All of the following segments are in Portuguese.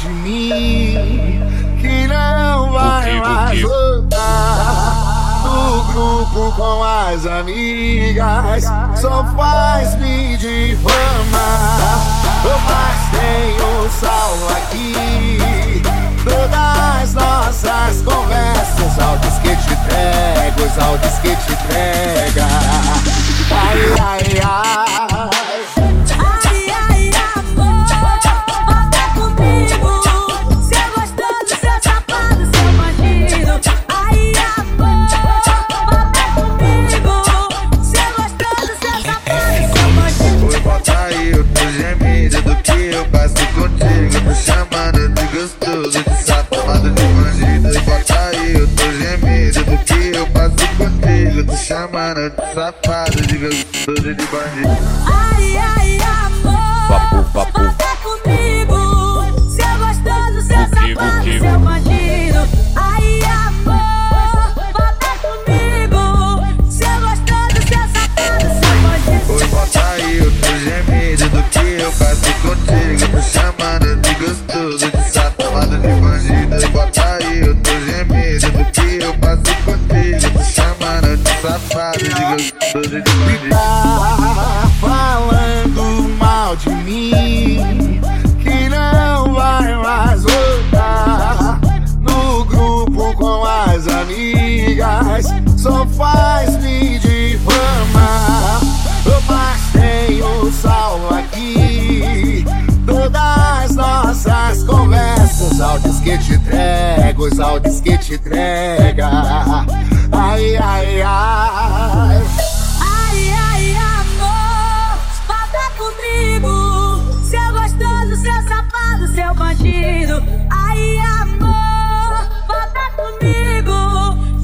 de mim que não vai mais voltar. No grupo com as amigas só faz me difamar. Mas tem o sal aqui. Todas nossas conversas, áudios que te os áudios que te chamando de safado, de gostoso, de bandido. Ai, ai, amor, Papo, papo. volta comigo. Seu gostoso, seu Buque, safado, buque. seu bandido. Ai, amor, volta comigo. Seu gostoso, seu safado, seu bandido. Oi, volta aí, eu tô gemido do que eu passo contigo. Chamando de gostoso, de safado, de bandido. Volta safado, gostoso, de tá falando mal de mim que não vai mais voltar no grupo com as amigas só faz me difamar. Mas tem o sal aqui todas nossas conversas áudios que te entrego os áudios que te entrega ai ai ai Ai, ai, amor, volta comigo. Seu gostoso, seu safado, seu bandido. Ai, amor, volta comigo.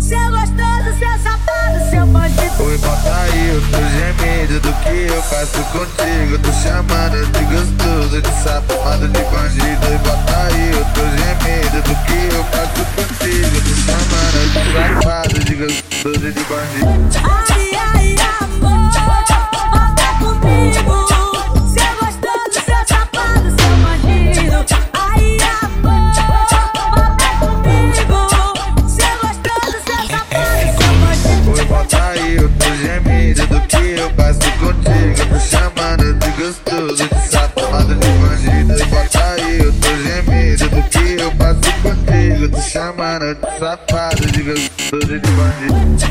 Seu gostoso, seu safado, seu bandido. Oi, volta aí, eu tô gemido do que eu faço contigo. Tô chamando de gostoso, de safado, de bandido. Oi, volta aí, eu tô gemido do que eu faço contigo. Tô chamando de safado, gostoso, de bandido. Ai, ai, amor, volta comigo. Seu gostoso, seu safado, seu bandido. Ai, amor, volta comigo. Seu gostoso, seu safado, seu bandido. Oi, volta aí, eu tô gemido do que eu faço contigo. De gostoso, de mano de safado, de gostoso de bandido.